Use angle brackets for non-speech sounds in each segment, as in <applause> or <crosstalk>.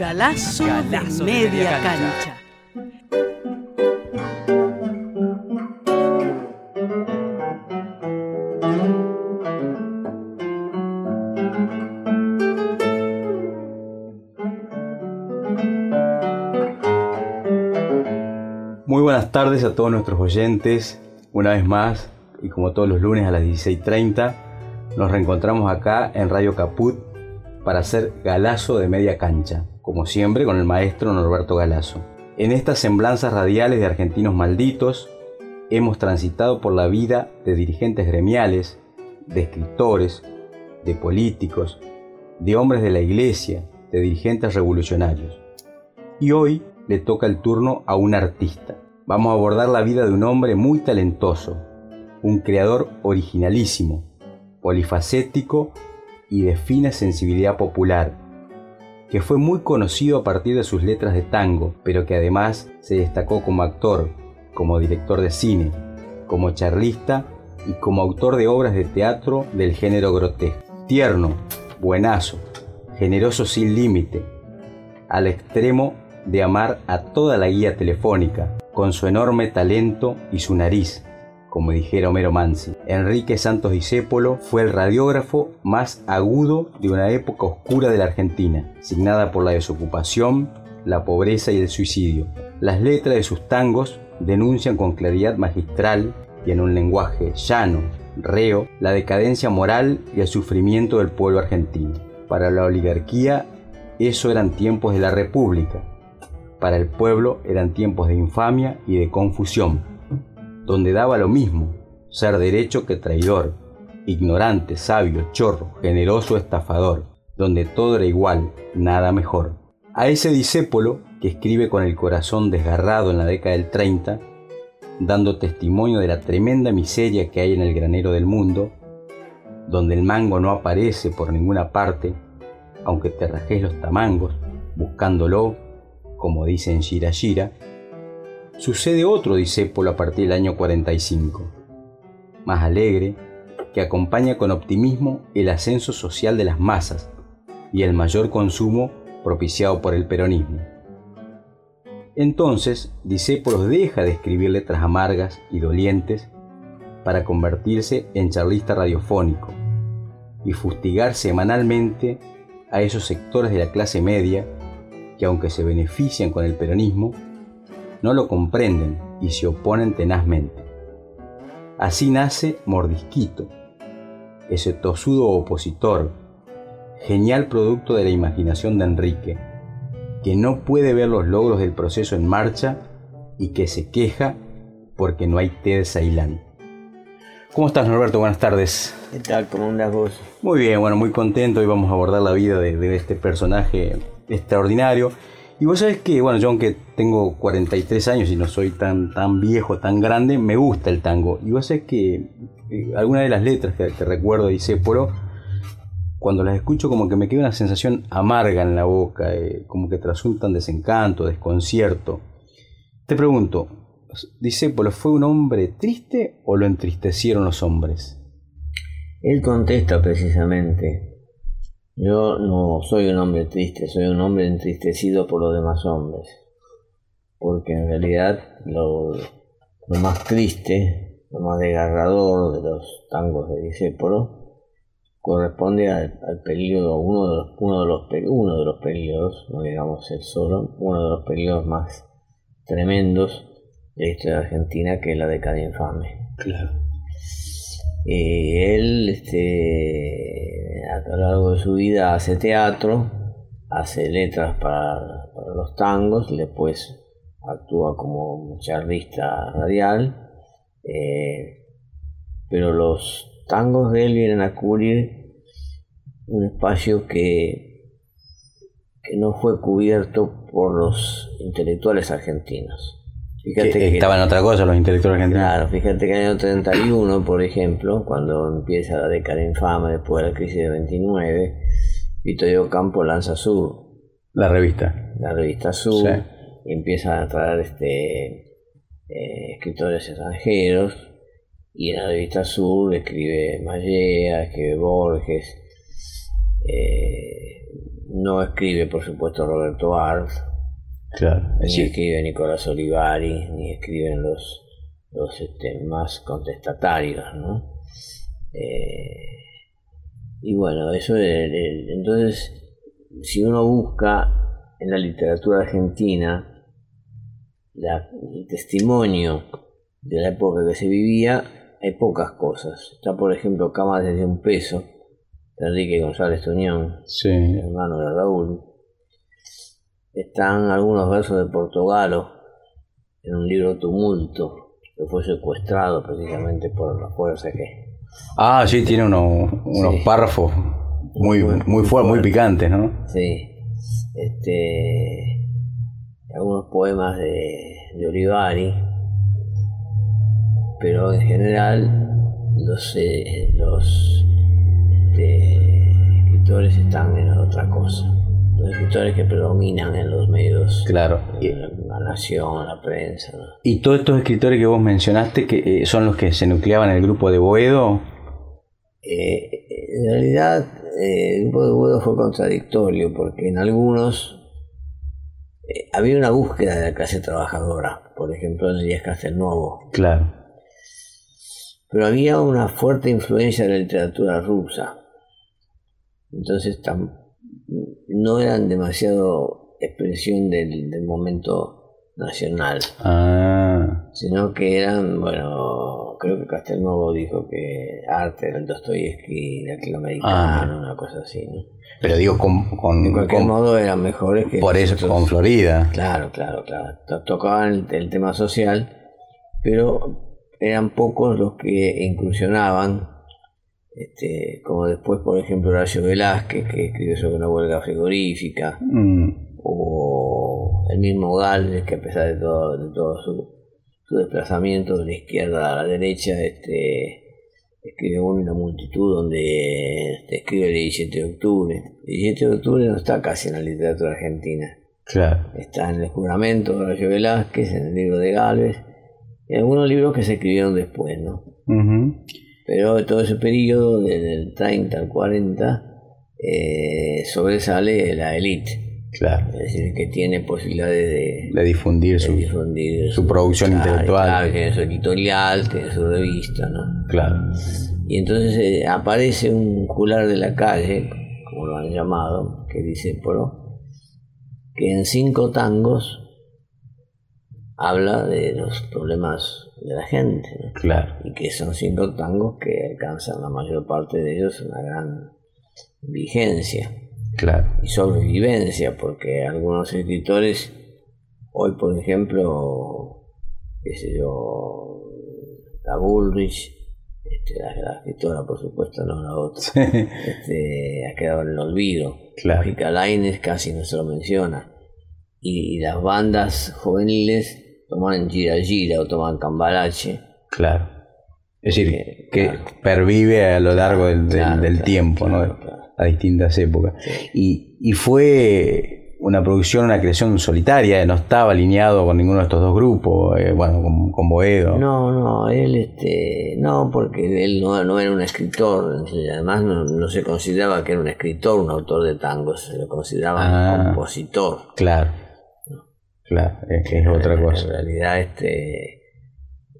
Galazo, Galazo de media cancha. cancha. Muy buenas tardes a todos nuestros oyentes. Una vez más, y como todos los lunes a las 16.30, nos reencontramos acá en Radio Caput para hacer galazo de media cancha, como siempre con el maestro Norberto Galazo. En estas semblanzas radiales de argentinos malditos, hemos transitado por la vida de dirigentes gremiales, de escritores, de políticos, de hombres de la iglesia, de dirigentes revolucionarios. Y hoy le toca el turno a un artista. Vamos a abordar la vida de un hombre muy talentoso, un creador originalísimo, polifacético y de fina sensibilidad popular, que fue muy conocido a partir de sus letras de tango, pero que además se destacó como actor, como director de cine, como charlista y como autor de obras de teatro del género grotesco. Tierno, buenazo, generoso sin límite, al extremo de amar a toda la guía telefónica, con su enorme talento y su nariz, como dijera Homero. Enrique Santos Discépolo fue el radiógrafo más agudo de una época oscura de la Argentina, signada por la desocupación, la pobreza y el suicidio. Las letras de sus tangos denuncian con claridad magistral y en un lenguaje llano, reo, la decadencia moral y el sufrimiento del pueblo argentino. Para la oligarquía, eso eran tiempos de la República. Para el pueblo eran tiempos de infamia y de confusión, donde daba lo mismo ser derecho que traidor, ignorante, sabio, chorro, generoso, estafador, donde todo era igual, nada mejor. A ese discépolo, que escribe con el corazón desgarrado en la década del 30, dando testimonio de la tremenda miseria que hay en el granero del mundo, donde el mango no aparece por ninguna parte, aunque te rajes los tamangos, buscándolo, como dice en Shira Shira, sucede otro discépolo a partir del año 45, más alegre, que acompaña con optimismo el ascenso social de las masas y el mayor consumo propiciado por el peronismo. Entonces, Discépolos deja de escribir letras amargas y dolientes para convertirse en charlista radiofónico y fustigar semanalmente a esos sectores de la clase media que aunque se benefician con el peronismo, no lo comprenden y se oponen tenazmente. Así nace Mordisquito, ese tosudo opositor, genial producto de la imaginación de Enrique, que no puede ver los logros del proceso en marcha y que se queja porque no hay té de Ceilán. ¿Cómo estás Norberto? Buenas tardes. ¿Qué tal? ¿Cómo andas vos? Muy bien, bueno, muy contento. Hoy vamos a abordar la vida de, de este personaje extraordinario. Y vos sabés que, bueno, yo aunque tengo 43 años y no soy tan, tan viejo, tan grande, me gusta el tango. Y vos sabés que eh, algunas de las letras que, que recuerdo de Disépolo, cuando las escucho como que me queda una sensación amarga en la boca, eh, como que trasuntan desencanto, desconcierto. Te pregunto, ¿Disépolo fue un hombre triste o lo entristecieron los hombres? Él contesta precisamente, yo no soy un hombre triste, soy un hombre entristecido por los demás hombres, porque en realidad lo, lo más triste, lo más desgarrador de los tangos de Disépolo corresponde al, al periodo, uno de, los, uno, de los, uno de los periodos, no digamos el solo, uno de los periodos más tremendos de la historia de Argentina, que es la década infame. Claro. Eh, él, este, a lo largo de su vida hace teatro, hace letras para, los tangos, después actúa como charlista radial, eh, pero los tangos de él vienen a cubrir un espacio que, que no fue cubierto por los intelectuales argentinos. Fíjate que, estaban otra cosa los intelectuales argentinos. Claro, fíjate que en el año 31, por ejemplo, cuando empieza la década infame después de la crisis de 29, Vito Campo lanza Sur. La revista. La revista Sur. Y empieza a traer este, eh, escritores extranjeros. Y en la revista Sur escribe Mallea, escribe Borges. Eh, no escribe, por supuesto, Roberto Arlt ni escribe Nicolás Olivari, ni escriben los, los este, más contestatarios, ¿no? Eh, y bueno, eso entonces, si uno busca en la literatura argentina el testimonio de la época que se vivía, hay pocas cosas. Está, por ejemplo, Cama desde un peso, de Enrique González Tuñón, hermano de Raúl, están algunos versos de Portogalo en un libro Tumulto, que fue secuestrado precisamente por la fuerza que... Ah, sí, tiene unos, unos párrafos muy, muy, muy, muy picantes, ¿no? Sí. Este, algunos poemas de, de Olivari, pero en general los, eh, los este, escritores están en otra cosa los escritores que predominan en los medios. Claro. La, nación, la prensa. ¿Y todos estos escritores que vos mencionaste que eh, son los que se nucleaban en el grupo de Boedo? Eh, en realidad, eh, el grupo de Boedo fue contradictorio porque en algunos había una búsqueda de la clase trabajadora, por ejemplo en Elías Castelnuovo. Claro. Pero había una fuerte influencia de la literatura rusa. Entonces, no eran demasiado expresión del, momento nacional, ah. sino que eran, bueno, creo que Castelnuovo dijo que arte era el Dostoyevsky latinoamericano, ah. una cosa así, ¿no? Pero digo, con, con de cualquier modo eran mejores que. Por eso, con Florida. Claro, claro, claro. Tocaban el tema social, pero eran pocos los que incursionaban este, como después, por ejemplo, Horacio Velázquez, que escribió sobre una huelga frigorífica, mm. o el mismo Gálvez, que a pesar de todo, de todo su, desplazamiento de la izquierda a la derecha, este, escribe una multitud donde este, escribe el 17 de octubre. El 17 de octubre no está casi en la literatura argentina. Claro. Está en el juramento de Horacio Velázquez, en el libro de Gálvez, y algunos libros que se escribieron después, ¿no? Pero todo ese periodo, desde el 30 al 40, eh, sobresale la élite. Claro. Es decir, que tiene posibilidades de, de difundir, su, su, producción intelectual. Claro, tiene su editorial, tiene su revista, ¿no? Claro. Y entonces eh, aparece un cular de la calle, como lo han llamado, que dice, pero, que en cinco tangos habla de los problemas de la gente. Claro. Y que son cinco tangos que alcanzan la mayor parte de ellos una gran vigencia. Claro. Y sobrevivencia, porque algunos escritores, hoy por ejemplo, qué sé yo, la Bullrich, este, la, escritora por supuesto, no la otra, este, ha quedado en el olvido. Claro. Laines casi no se lo menciona. y las bandas juveniles toman gira gira o toman cambalache. Claro. Es decir, que pervive a lo largo del, tiempo, ¿no? A distintas épocas. Y, y, fue una producción, una creación solitaria, no estaba alineado con ninguno de estos dos grupos, eh, bueno, con, Boedo. No, no, él, este, no, porque él no, no era un escritor, además no, se consideraba que era un escritor, un autor de tangos, se lo consideraba un ah. compositor. Claro. Claro, es, es otra cosa. En realidad, este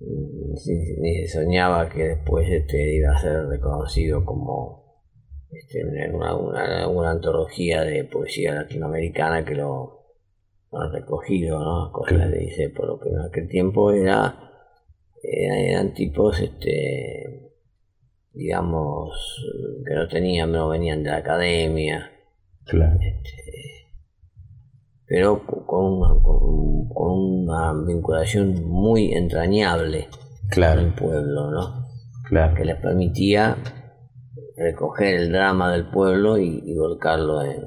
ni se soñaba que después este iba a ser reconocido como este, una, una, antología de poesía latinoamericana que lo, han recogido, ¿no? Cosas le dice, por lo que en aquel tiempo era, eran tipos, este, digamos, que no tenían, no venían de la academia. Claro. Este, pero con una, con, una vinculación muy entrañable con el pueblo, ¿no? Claro. Que les permitía recoger el drama del pueblo y, volcarlo en,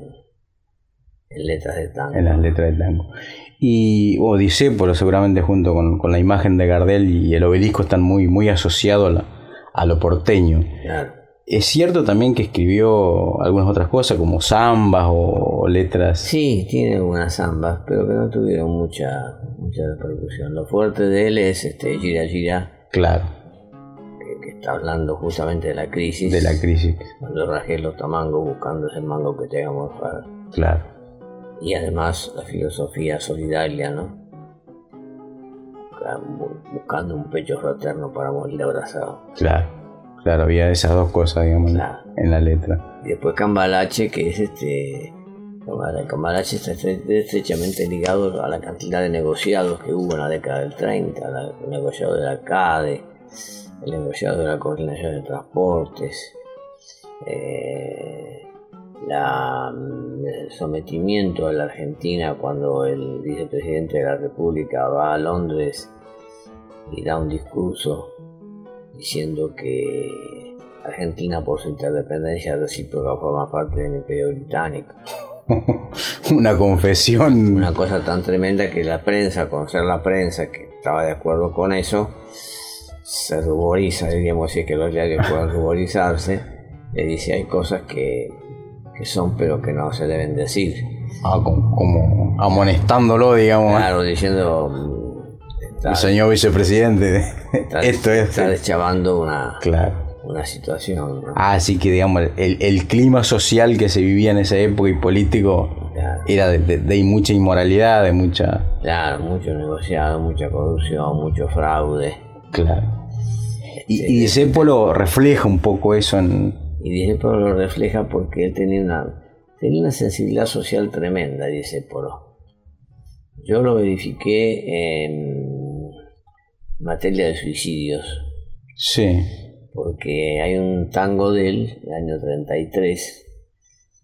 En letras de tango. En las letras de tango. Y Disépolo seguramente junto con, con, la imagen de Gardel y el obelisco están muy, muy asociados a, a lo porteño. Claro. Es cierto también que escribió algunas otras cosas como zambas o letras. Sí, tiene algunas zambas, pero que no tuvieron mucha, mucha repercusión. Lo fuerte de él es este Gira Gira. Claro. Que, que está hablando justamente de la crisis. De la crisis. Cuando rajé los tamangos buscando ese mango que te haga morfar. Claro. Y además la filosofía solidaria, ¿no? Buscando un pecho fraterno para morir abrazado. Claro. Claro, había esas dos cosas, digamos, Claro. en la letra. Y después Cambalache, que es este. El Cambalache está estre- estrechamente ligado a la cantidad de negociados que hubo en la década del 30, la- el negociado de la CADE, el negociado de la Coordinación de Transportes, eh, la, el sometimiento a la Argentina cuando el vicepresidente de la República va a Londres y da un discurso diciendo que Argentina por su interdependencia recíproca forma parte del Imperio Británico. <laughs> Una confesión. Una cosa tan tremenda que la prensa, con ser la prensa que estaba de acuerdo con eso, se ruboriza, diríamos es que los diarios pueden ruborizarse, le dice hay cosas que, que son pero que no se deben decir. Ah, como, como amonestándolo, digamos, Claro, diciendo el señor vicepresidente. está- Esto es. está deschavando una, Claro. una situación. ¿no? Así que, digamos, el, el clima social que se vivía en esa época y político Claro. era de, de- de mucha inmoralidad, de mucha. Claro, mucho negociado, mucha corrupción, mucho fraude. Claro. Y, y Discépolo refleja un poco eso en. Y Discépolo lo refleja porque él tenía una, tenía una sensibilidad social tremenda, Discépolo. Yo lo verifiqué en materia de suicidios, Sí. porque hay un tango de él, del año 33,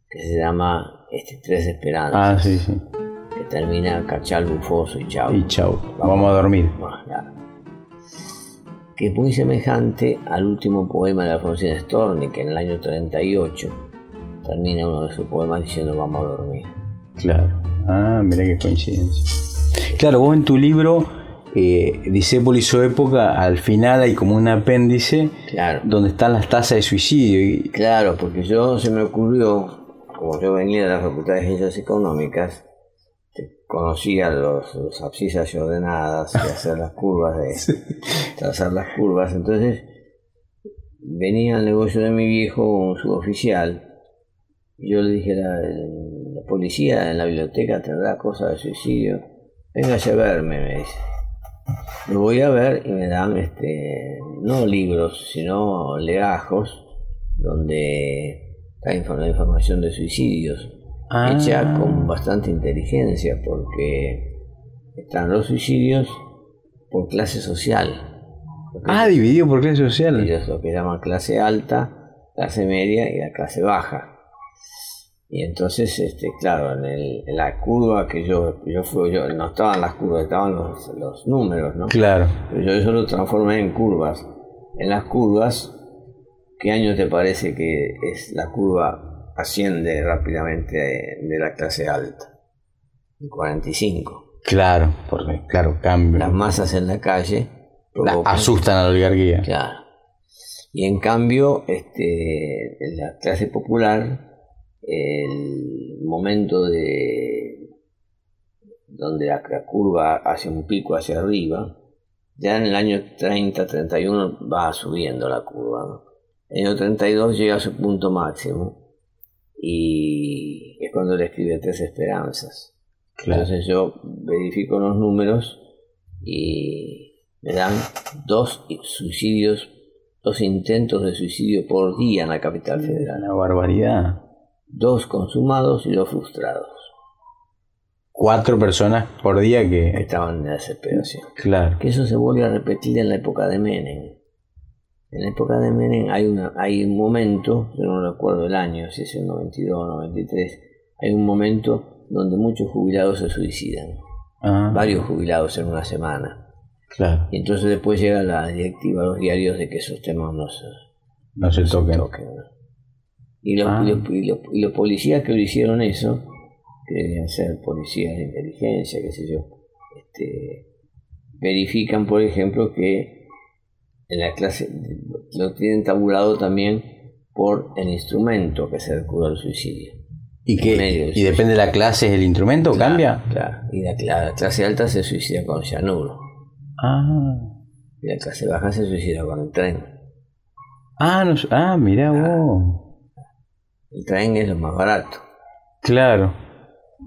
que se llama este, Tres Esperanzas, Ah, sí, sí. que termina cachal bufoso y chau. Y chau. Vamos a dormir. Que es muy semejante al último poema de Alfonsín Storni, que en el año 38 termina uno de sus poemas diciendo vamos a dormir. Claro. Ah, mira qué coincidencia. Claro, vos en tu libro, eh, Discépolo y su época, al final hay como un apéndice Claro, donde están las tasas de suicidio. Y, claro, porque yo se me ocurrió, como yo venía de la Facultad de Ciencias Económicas, conocía los, los abscisas y ordenadas, y hacer las curvas, de <laughs> trazar las curvas, entonces venía al negocio de mi viejo un suboficial y yo le dije, la, la policía en la biblioteca tendrá cosas de suicidio, véngase a verme, me dice. Lo voy a ver y me dan este no libros, sino legajos donde está la información de suicidios, Ah. hecha con bastante inteligencia, porque están los suicidios por clase social. Ah, dividido por clase social. ellos lo que llaman clase alta, clase media y la clase baja. Y entonces, este, claro, en, el- en la curva que yo, yo fui, yo, no estaban las curvas, estaban los, los números, ¿no? Claro. Pero yo eso lo transformé en curvas. En las curvas, ¿qué año te parece que es la curva asciende rápidamente de, la clase alta? El 45. Claro, porque, claro, cambio. Las masas en la calle La- asustan a la oligarquía. Claro. Y en cambio, este, en la clase popular, el momento de donde la, la curva hace un pico hacia arriba, ya en el año 30, 31 va subiendo la curva. ¿no? En el año 32 llega a su punto máximo y es cuando le escribe Tres Esperanzas. Claro. Entonces yo verifico los números y me dan dos suicidios, dos intentos de suicidio por día en la capital federal. Una barbaridad. Dos consumados y dos frustrados, Cuatro personas por día que que. estaban en desesperación. Claro. Que eso se vuelve a repetir en la época de Menem. En la época de Menem hay, una, hay un momento, yo no recuerdo el año, si es el 92 o 93, hay un momento donde muchos jubilados se suicidan. Ah, Varios jubilados en una semana. claro. Y entonces después llega la directiva a los diarios de que esos temas no se, No se toquen. toquen. ¿no? Y, los, Ah. y los- y los- y los policías que lo hicieron eso, que debían ser policías de inteligencia, qué sé yo, este, verifican, por ejemplo, que en la clase lo tienen tabulado también por el instrumento que se recurre al suicidio. ¿Y, qué, ¿Y depende de la clase el instrumento? ¿Cambia? Claro, y la, clase alta se suicida con cianuro. Ah. Y la clase baja se suicida con el tren. Ah, no, ah mira vos. El tren es lo más barato. Claro.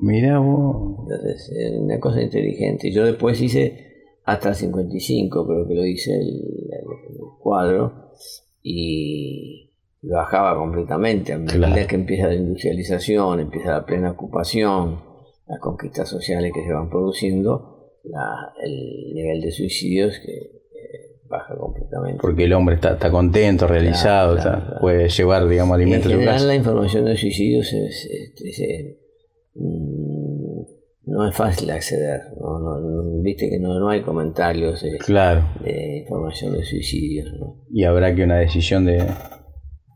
Mira vos. Entonces, es una cosa inteligente. Yo después hice hasta 55, creo que lo hice el, el cuadro. Y bajaba completamente. A medida que empieza la industrialización, empieza la plena ocupación, las conquistas sociales que se van produciendo, el nivel de suicidios que baja completamente. Porque el hombre está, está contento, realizado, puede llevar, digamos, alimentos en general, la información de suicidios es, mm, no es fácil acceder. Viste que no, hay comentarios de, de información de suicidios. Y habrá que una decisión de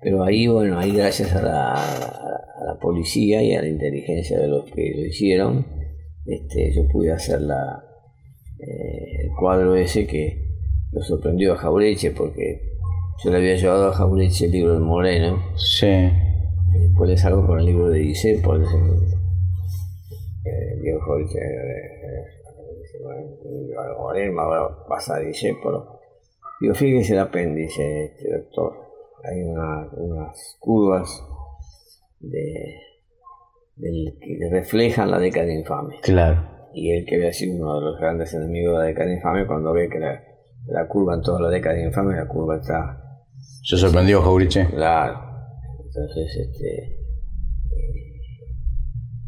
pero ahí, bueno, ahí gracias a la, policía y a la inteligencia de los que lo hicieron, este, yo pude hacer la, eh, el cuadro ese que lo sorprendió a Jaureche porque yo le había llevado a Jaureche el libro de Moreno. Sí. Y después le salgo con el libro de Dice, por el, viejo Jaureche, Moreno, ahora pasa a Disépolo. Digo, fíjese el apéndice, este doctor hay unas curvas de, que reflejan la década infame. Claro. Y él que había sido uno de los grandes enemigos de la década infame, cuando ve que la, curva en toda la década infame, la curva está... Se sorprendió Jauriche. Claro. Entonces, este...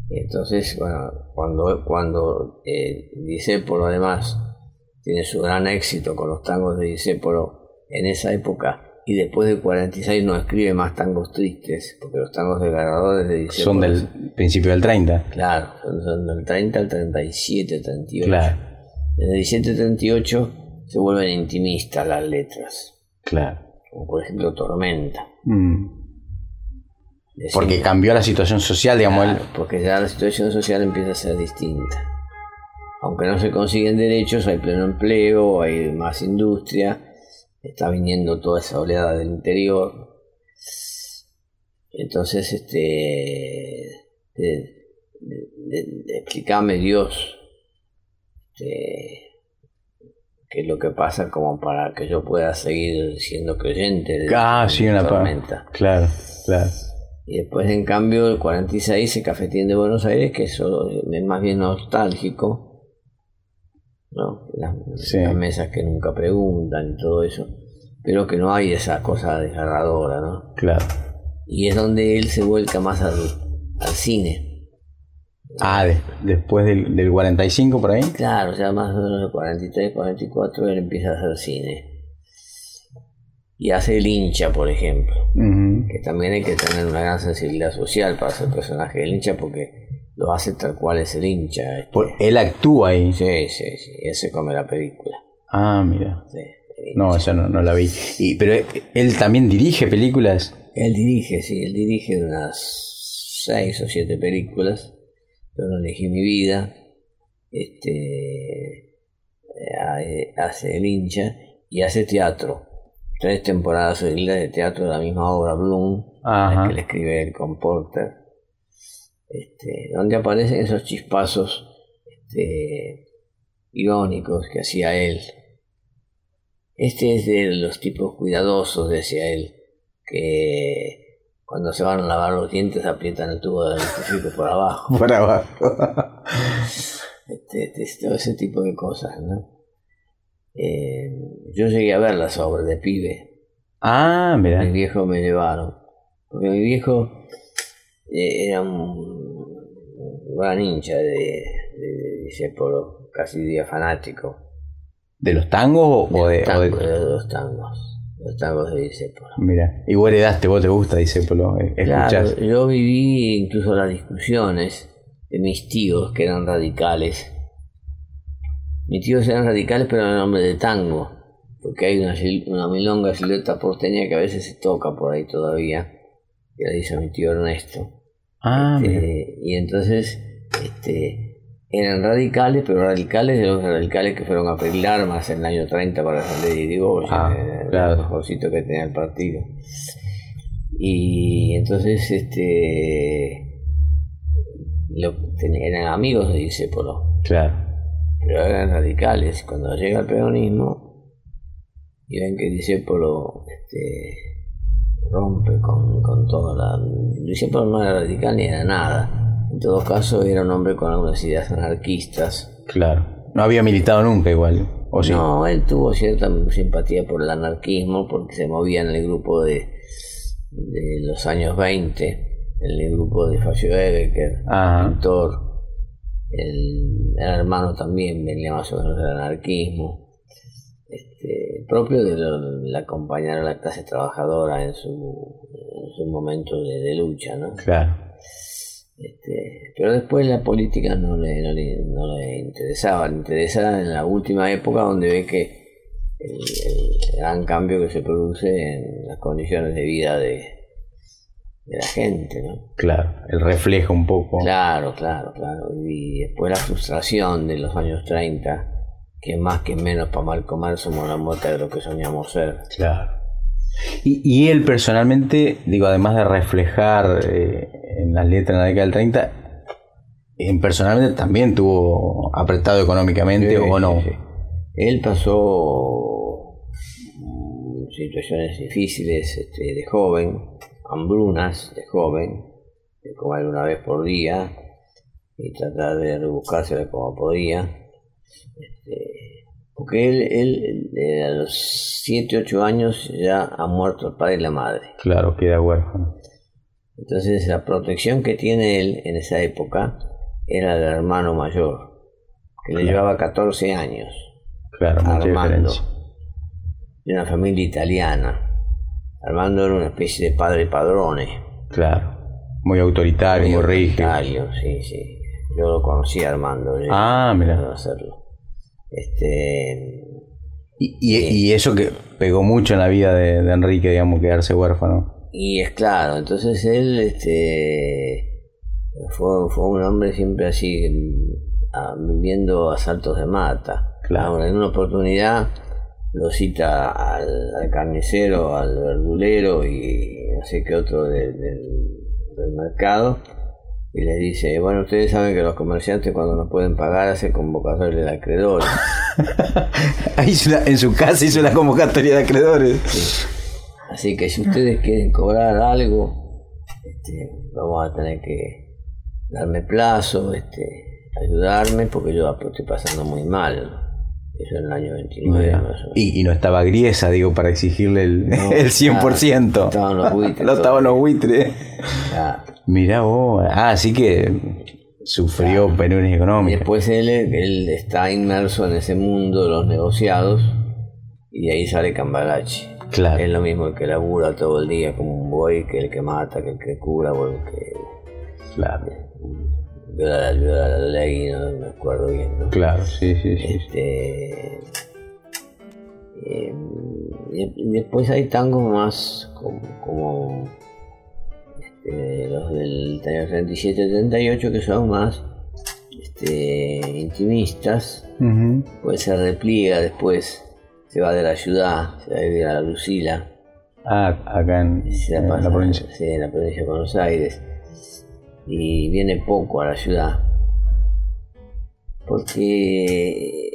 Eh, entonces, bueno, cuando, cuando eh, Disépolo además tiene su gran éxito con los tangos de Disépolo, en esa época y después del 46 no escribe más tangos tristes, porque los tangos de de Son del principio del 30. Claro, son, del 30 al 37, 38. Claro. Desde el 17 38 se vuelven intimistas las letras. Claro. Como por ejemplo Tormenta. Mm. Porque cambió la situación social, digamos. Porque ya la situación social empieza a ser distinta. Aunque no se consiguen derechos, hay pleno empleo, hay más industria está viniendo toda esa oleada del interior. Entonces, este, de, explícame Dios este, qué es lo que pasa como para que yo pueda seguir siendo creyente de ah, sí, una tormenta. Claro, claro. Y después, en cambio, el 46, el Cafetín de Buenos Aires, que es más bien nostálgico, ¿no? Las, mesas que nunca preguntan y todo eso, pero que no hay esa cosa desgarradora, ¿no? Claro. Y es donde él se vuelca más al, cine. Ah, después del, del, 45 por ahí. Claro, ya más o menos el 43, 44 él empieza a hacer cine. Y hace el hincha, por ejemplo. Que también hay que tener una gran sensibilidad social para ser personaje del hincha porque lo hace tal cual es el hincha. Este. él actúa ahí. Sí, sí, sí. Ese come la película. Ah, mira. no, esa no, no, la vi. Y, pero él también dirige películas. Él dirige, sí. Él dirige unas seis o siete películas. Pero no elegí mi vida. Este. Eh, hace el hincha y hace teatro. Tres temporadas de teatro de la misma obra, Bloom, que le escribe el con Porter este, donde aparecen esos chispazos este, irónicos que hacía él. Este es de los tipos cuidadosos, decía él, que cuando se van a lavar los dientes aprietan el tubo del dentífrico por abajo. <laughs> Por abajo. Este, este, todo ese tipo de cosas, ¿no? Eh, yo llegué a ver las obras de pibe. Ah, mira. Mi viejo me llevaron. Porque mi viejo eh, era un, gran hincha de, de, casi día fanático. ¿De los tangos o de, de, los tangos? Los tangos de Disépolo. Mira, y vos heredaste, vos te gusta Disépolo, eh, claro, yo viví incluso las discusiones de mis tíos que eran radicales. Mis tíos eran radicales pero en nombre de tango, porque hay una, una milonga silueta porteña que a veces se toca por ahí todavía, que la dice mi tío Ernesto Ah, este, y entonces este, eran radicales, pero radicales de los radicales que fueron a pedir armas en el año 30 para defender Irigoyen, Ah, el claro. mejorcito que tenía el partido. Y entonces este lo- eran amigos de Discépolo, Claro. pero eran radicales. Cuando llega el peronismo y ven que Discépolo este, rompe con, con toda la... Discépolo no era radical ni era nada. En todo caso era un hombre con algunas ideas anarquistas. Claro. No había militado nunca igual. ¿O sí? No, él tuvo cierta simpatía por el anarquismo porque se movía en el grupo de, de los años 20, en el grupo de Facio Ebecker, Ajá. pintor. El, el hermano también venía más o menos del anarquismo, este, propio de, lo- de acompañar a la clase trabajadora en su, en su momento de, de lucha, ¿no? Claro. Este, pero después la política no le, no le, no le interesaba, le interesaba en la última época donde ve que el, el gran cambio que se produce en las condiciones de vida de, de la gente, ¿no? Claro. El reflejo un poco. Claro, claro, claro. Y después la frustración de los años 30, que más que menos para mal comer somos la muerte de lo que soñamos ser. Claro. Y, y él personalmente, digo, además de reflejar eh, en las letras en la década del 30, en personalmente también tuvo apretado económicamente Sí, o no. sí, sí. Él pasó situaciones difíciles este, de joven, hambrunas de joven, de comer una vez por día y tratar de rebuscársela como podía. Este, porque él, él, él, a los 7, 8 años ya ha muerto el padre y la madre. Claro, queda huérfano. Entonces la protección que tiene él en esa época era del hermano mayor, que le llevaba 14 años. Claro, Armando, de una familia italiana. Armando era una especie de padre padrone. Claro. Muy autoritario, muy, rígido. autoritario, sí, sí. Yo lo conocí a Armando. Ah, mira. hacerlo. Este, Y, y- y eso que pegó mucho en la vida de, de Enrique, digamos, quedarse huérfano. y es claro, entonces él este, fue, fue un hombre siempre así, ah, viviendo asaltos de mata. Claro. Ahora, en una oportunidad lo cita al, al carnicero, al verdulero y no sé qué otro de- del- del mercado y le dice, bueno, ustedes saben que los comerciantes cuando no pueden pagar hacen convocatoria de acreedores. <laughs> En su casa hizo la convocatoria de acreedores. Así que si ustedes quieren cobrar algo, este, vamos a tener que darme plazo, este, ayudarme, porque yo estoy pasando muy mal. Eso en el año 29 Mira. más o menos. Y, y no estaba Griesa, digo, para exigirle el, No, <laughs> el 100%. claro, estaban los buitres, No estaban los buitres. Ya. Mirá vos. Ah, así que sufrió penurias Y económicas. después él, él está inmerso en ese mundo de los negociados y de ahí sale Cambalache. Claro. Es lo mismo el que labura todo el día como un buey, que el que mata, que el que cura, o el que Claro, viola, viola la ley, no me acuerdo bien. ¿no? claro, sí, sí, sí. Este, eh, después hay tangos más como, como, este, los del año 37-38 que son más este, intimistas. Ujú. Pues se repliega después, se va de la ciudad, se va a vivir a la Lucila, Ah, acá en, se la en pasa- la provincia. sí, en la provincia de Buenos Aires. Y viene poco a la ciudad. Porque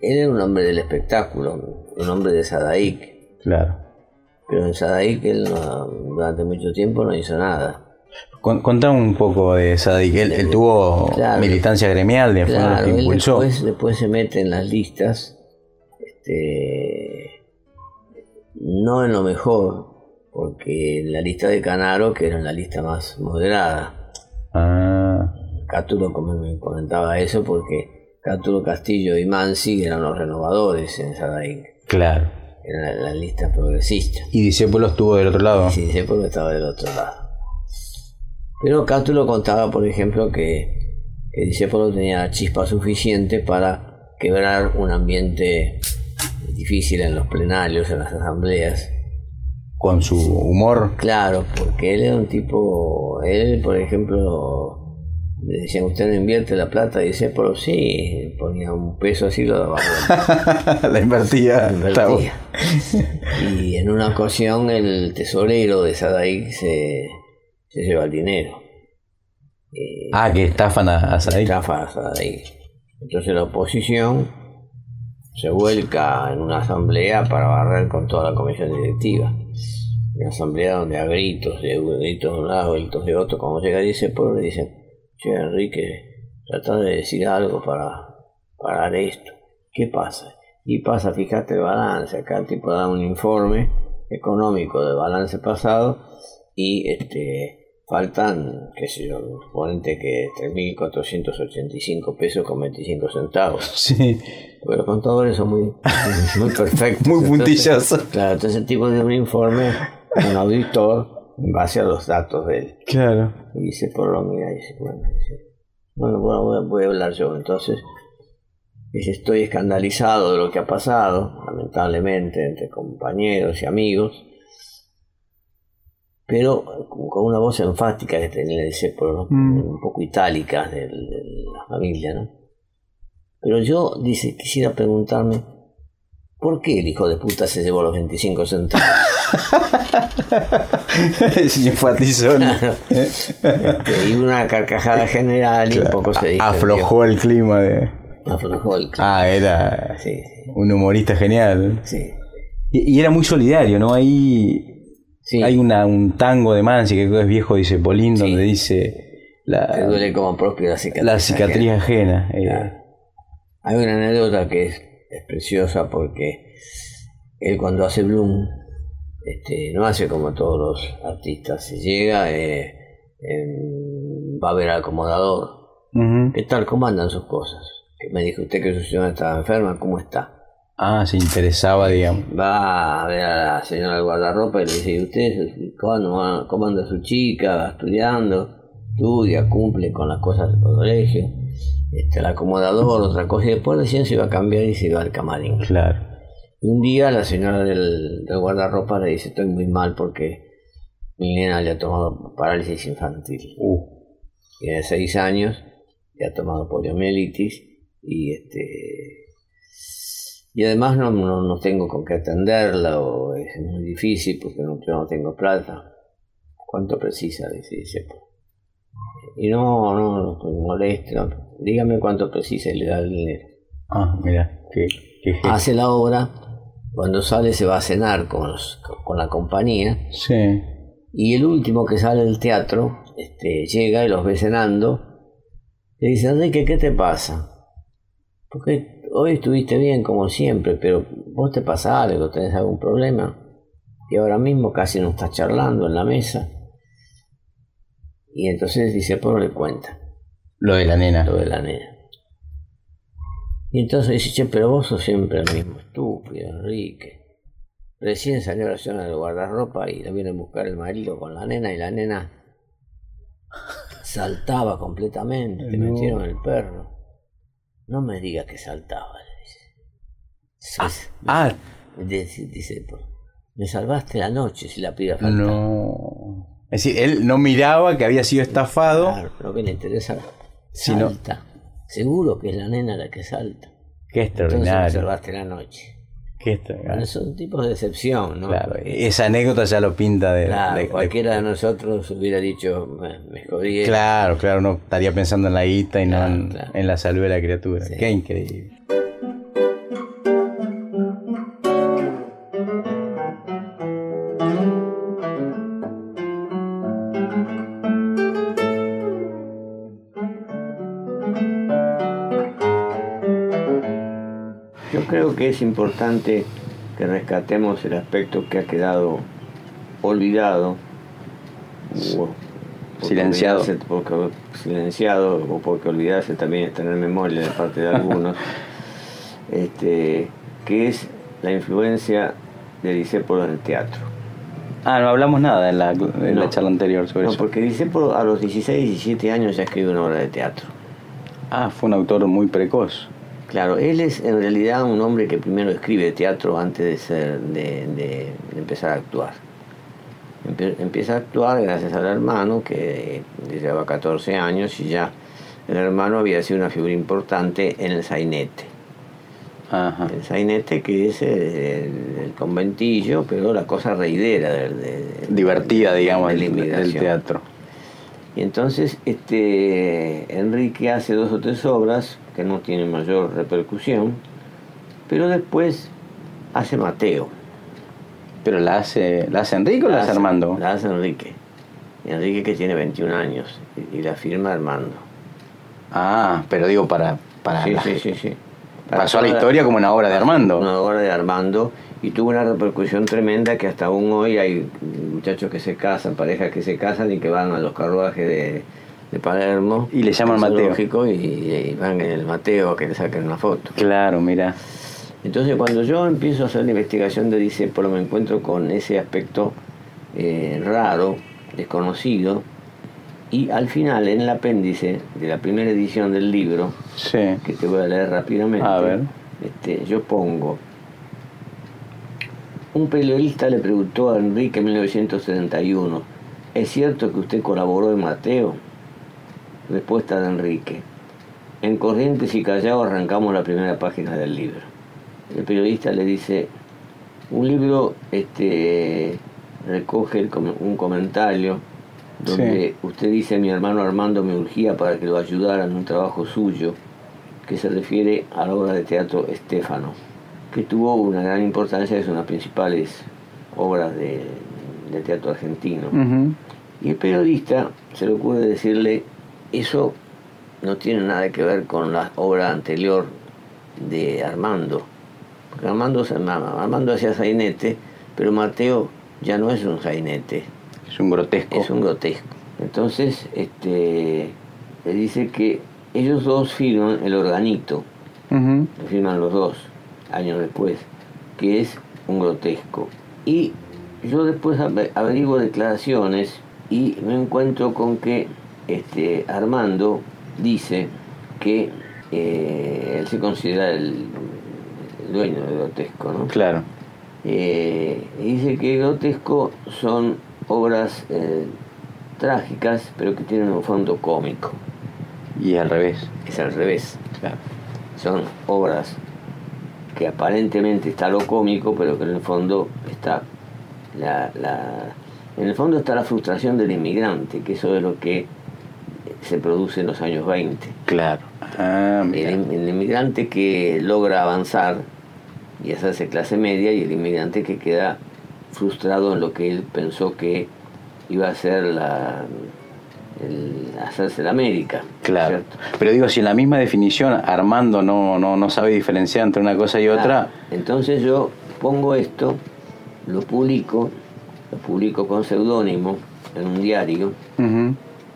él era un hombre del espectáculo, un hombre de Sadaic. Claro. Pero en Sadaic él no- durante mucho tiempo no hizo nada. Con- Contá un poco de Sadik. Él, él tuvo Claro. militancia gremial, de Claro, que él impulsó. después, después se mete en las listas, este, no en lo mejor, porque en la lista de Canaro, que era la lista más moderada, Ah, me comentaba eso, porque Cátulo Castillo y Mansi eran los renovadores en Sadaic, claro. eran la- las listas progresistas. Y Discépolo estuvo del otro lado. Sí, porque estaba del otro lado. Pero Cátulo contaba, por ejemplo, que, que Discépolo tenía la chispa suficiente para quebrar un ambiente difícil en los plenarios, en las asambleas. Con su humor. Claro, porque él era un tipo, él, por ejemplo, Le decían, ¿usted no invierte la plata? Y dice, pero sí, ponía un peso así, lo daba <laughs> la invertía. La invertía. <laughs> y en una ocasión el tesorero de Sadaik se, se lleva el dinero. Eh, ah, que estafan a, a Sadaik. Estafa a Sadaik. Entonces la oposición se vuelca en una asamblea para barrer con toda la comisión directiva. Una asamblea donde a gritos, de gritos de un lado, gritos de otro, cuando llega dice pueblo, le dice, che Enrique, trata de decir algo para parar esto. ¿Qué pasa? Y pasa, fíjate el balance, acá el tipo da un informe económico del balance pasado y este faltan, qué sé yo, ponente que 3.485 pesos con 25 centavos. <laughs> Sí. Porque los contadores son muy, <laughs> muy perfectos. muy puntillosos. Claro, entonces el tipo de un informe, un auditor, en base a los datos de él. Claro. Y dice, por lo mira, dice, bueno, dice, bueno, bueno, voy a hablar yo. Entonces, dice, estoy escandalizado de lo que ha pasado, lamentablemente, entre compañeros y amigos pero con una voz enfática que tenía ese mm. un poco itálica de, la familia, ¿no? Pero yo, dice, quisiera preguntarme, ¿por qué el hijo de puta se llevó los 25 centavos? <laughs> señor. <laughs> Este, y una carcajada general y un poco se dijo. Aflojó el clima de... Aflojó el clima. Ah, era un humorista genial. Sí. Y, y, era muy solidario, ¿no? Ahí hay una, un tango de Mansi que es viejo, dice Polín, donde dice... La, duele como propio la cicatriz. La cicatriz ajena. Eh. Hay una anécdota que es, preciosa porque él cuando hace Bloom, este, no hace como todos los artistas, se llega, eh, va a ver al acomodador. ¿Qué tal? ¿Cómo andan sus cosas? Que me dijo usted que su señora estaba enferma, ¿cómo está? Ah, se interesaba, digamos. Va a ver a la señora del guardarropa y le dice, ¿y usted cómo, cómo anda su chica? ¿Va estudiando? Estudia, cumple con las cosas del colegio. Este, el acomodador, otra cosa. Y después recién se iba a cambiar y se iba al camarín. Claro. Un día la señora del, del guardarropa le dice, estoy muy mal porque mi nena le ha tomado parálisis infantil. Uh. Tiene seis años, le ha tomado poliomielitis y este y además no, no, tengo con qué atenderla o es muy difícil porque no, yo no tengo plata. ¿Cuánto precisa? Dice, dice. Y no, no, no moleste, dígame cuánto precisa y le da el dinero. Ah, mira, qué, Hace la obra, cuando sale se va a cenar con, con la compañía. Sí. Y el último que sale del teatro este, llega y los ve cenando. Le dice, Enrique, ¿qué te pasa? Porque hoy estuviste bien como siempre, pero vos te pasa algo, tenés algún problema. Y ahora mismo casi no estás charlando en la mesa. Y entonces dice, pero le cuenta. Lo de la nena. Lo de la nena. Y entonces dice, che, pero vos sos siempre el mismo estúpido, Enrique. Recién salió la zona del guardarropa y la viene a buscar el marido con la nena y la nena saltaba completamente, te metieron el perro. No me diga que saltaba, le dice. Ah, ah. Dice, me salvaste la noche si la pida falta. No. Es decir, él no miraba que había sido estafado. Claro, lo que le interesa salta. Seguro que es la nena la que salta. Qué extraordinario. me salvaste la noche. Son tipos de decepción, ¿no? Claro, esa anécdota ya lo pinta de. Claro, cualquiera de, nosotros hubiera dicho, me, me jodí. Claro, claro, no estaría pensando en la guita y no en, la salud de la criatura. Qué increíble. Creo que es importante que rescatemos el aspecto que ha quedado olvidado silenciado porque, silenciado o porque olvidarse también es tener memoria de parte de algunos <laughs> este, que es la influencia de Disépolo en el teatro Ah, no hablamos nada en la, la charla anterior sobre no, eso. porque Disépolo a los 16, 17 años ya escribe una obra de teatro. Ah, fue un autor muy precoz. Claro, él es en realidad un hombre que primero escribe teatro antes de, ser, de, empezar a actuar. empieza a actuar gracias al hermano que lleva 14 años y ya el hermano había sido una figura importante en el sainete. Ajá. El sainete que es el, el conventillo, pero la cosa reidera Divertida, digamos, del, teatro. Y entonces este Enrique hace dos o tres obras que no tienen mayor repercusión, pero después hace Mateo. ¿Pero la hace, la hace Enrique o la, hace Armando? La hace Enrique. Enrique que tiene 21 años y, y la firma Armando. Ah, pero digo para... para Sí, la- sí, sí, sí. Pasó a la historia como una obra de Armando. Una obra de Armando y tuvo una repercusión tremenda que hasta aún hoy hay muchachos que se casan, parejas que se casan y que van a los carruajes de, de Palermo. Y le llaman Mateo. Y, y van en el Mateo a que le saquen una foto. Claro, mira. Entonces cuando yo empiezo a hacer la investigación de Disépolo me encuentro con ese aspecto eh, raro, desconocido, y al final en el apéndice de la primera edición del libro, Sí. que te voy a leer rápidamente, A ver. Este, yo pongo, un periodista le preguntó a Enrique en 1971, ¿es cierto que usted colaboró en Mateo? Respuesta de Enrique, en Corrientes y Callao arrancamos la primera página del libro. El periodista le dice, un libro este, recoge un comentario donde usted dice mi hermano Armando me urgía para que lo ayudara en un trabajo suyo que se refiere a la obra de teatro Estéfano, que tuvo una gran importancia, es una de las principales obras de, de teatro argentino. Y el periodista se le ocurre decirle, eso no tiene nada que ver con la obra anterior de Armando. Porque Armando, se- Armando hacía sainete, pero Mateo ya no es un sainete, Es un grotesco. es un grotesco. Entonces, este, le dice que ellos dos firman el organito, lo firman los dos, años después, que es un grotesco. Y yo después ave- averiguo declaraciones y me encuentro con que este, Armando dice que eh, él se considera el, el dueño del grotesco, ¿no? Claro. Eh, dice que grotesco son obras eh, trágicas, pero que tienen un fondo cómico. Y al revés. Es al revés. Claro. Son obras que aparentemente está lo cómico, pero que en el fondo está la, la- en el fondo está la frustración del inmigrante, que eso es lo que se produce en los años 20. Claro. Ah. El, el inmigrante que logra avanzar y hacerse clase media y el inmigrante que queda frustrado en lo que él pensó que iba a ser la, el hacerse la América. Claro. ¿cierto? Pero digo, si en la misma definición Armando no, no, no sabe diferenciar entre una cosa y otra. Entonces yo pongo esto, lo publico, lo publico con seudónimo en un diario,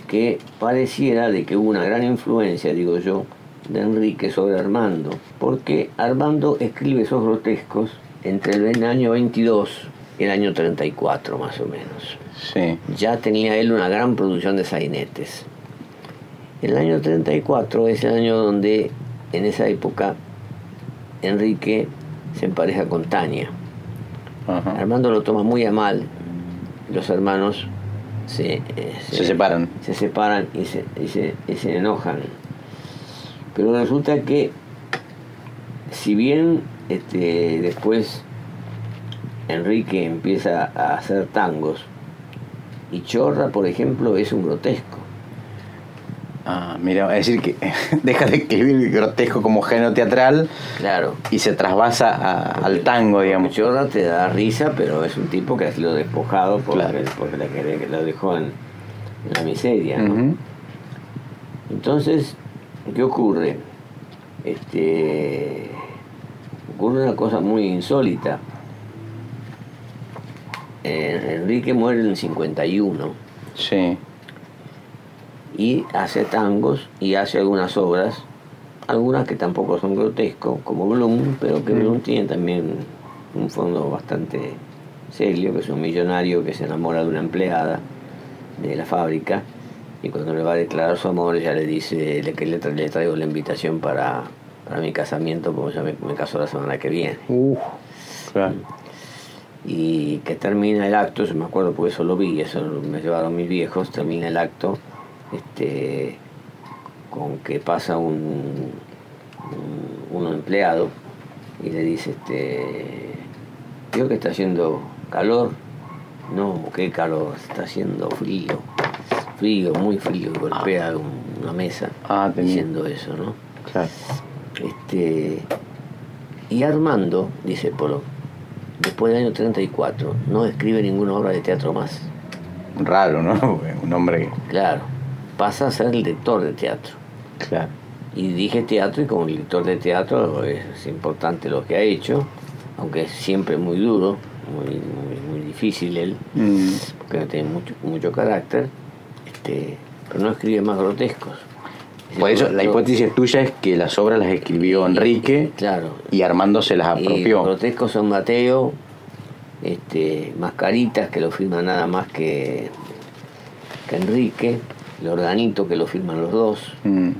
que pareciera de que hubo una gran influencia, digo yo, de Enrique sobre Armando, porque Armando escribe esos grotescos entre el año 22 y el año 34 más o menos. Sí. Ya tenía él una gran producción de sainetes. El año 34 es el año donde, en esa época, Enrique se empareja con Tania. Ajá. Armando lo toma muy a mal. Los hermanos se, eh, Se separan. Se separan y se, y se- y se enojan. Pero resulta que, si bien este, después Enrique empieza a hacer tangos, y Chorra, por ejemplo, es un grotesco. Ah, mira, es decir que <laughs> deja de escribir grotesco como género teatral Claro. y se trasvasa a- al tango, digamos. Chorra te da risa, pero es un tipo que ha sido despojado porque, Claro. porque la, que- lo dejó en, en la miseria. ¿no? Entonces, ¿qué ocurre? Este, ocurre una cosa muy insólita. Eh, Enrique muere en el 51 Sí. y hace tangos y hace algunas obras, algunas que tampoco son grotescos, como Bloom, pero que Bloom tiene también un fondo bastante serio, que es un millonario que se enamora de una empleada de la fábrica y cuando le va a declarar su amor ella le dice le- que le, tra- le traigo la invitación para, para mi casamiento, porque ya me, me caso la semana que viene. Uf, claro. Y que termina el acto, yo me acuerdo porque eso lo vi, eso me llevaron mis viejos, termina el acto este, con que pasa un, un, empleado y le dice, este, creo que está haciendo calor. No, qué calor, está haciendo frío. Frío, muy frío, y golpea una mesa ah, diciendo eso, ¿no? Claro. Este, y Armando, dice Polo, después del año 34, no escribe ninguna obra de teatro más. Raro, ¿no? <laughs> Un hombre. Claro, pasa a ser lector de teatro. Claro. Y dije teatro y como lector de teatro es importante lo que ha hecho, aunque es siempre muy duro, muy, muy, difícil él, mm. porque no tiene mucho, mucho carácter, este, pero no escribe más grotescos. Por eso la hipótesis tuya es que las obras las escribió Enrique claro, y Armando se las apropió. Los grotescos son Mateo, este, Mascaritas, que lo firma nada más que, que Enrique, el organito que lo firman los dos, mm.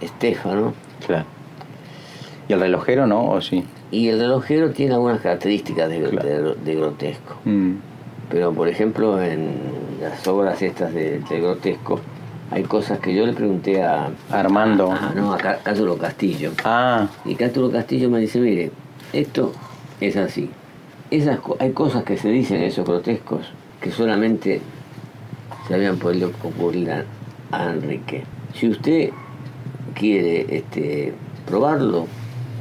Estefano. Claro. ¿Y el relojero no? ¿O sí? Y el relojero tiene algunas características de, de, grotesco. Mm. Pero, por ejemplo, en las obras estas de, grotesco, hay cosas que yo le pregunté a Armando. no, a Cátulo Castillo. Ah. Y Cátulo Castillo me dice, mire, esto es así. Esas, hay cosas que se dicen en esos grotescos que solamente se habían podido ocurrir a, a Enrique. Si usted quiere este, probarlo,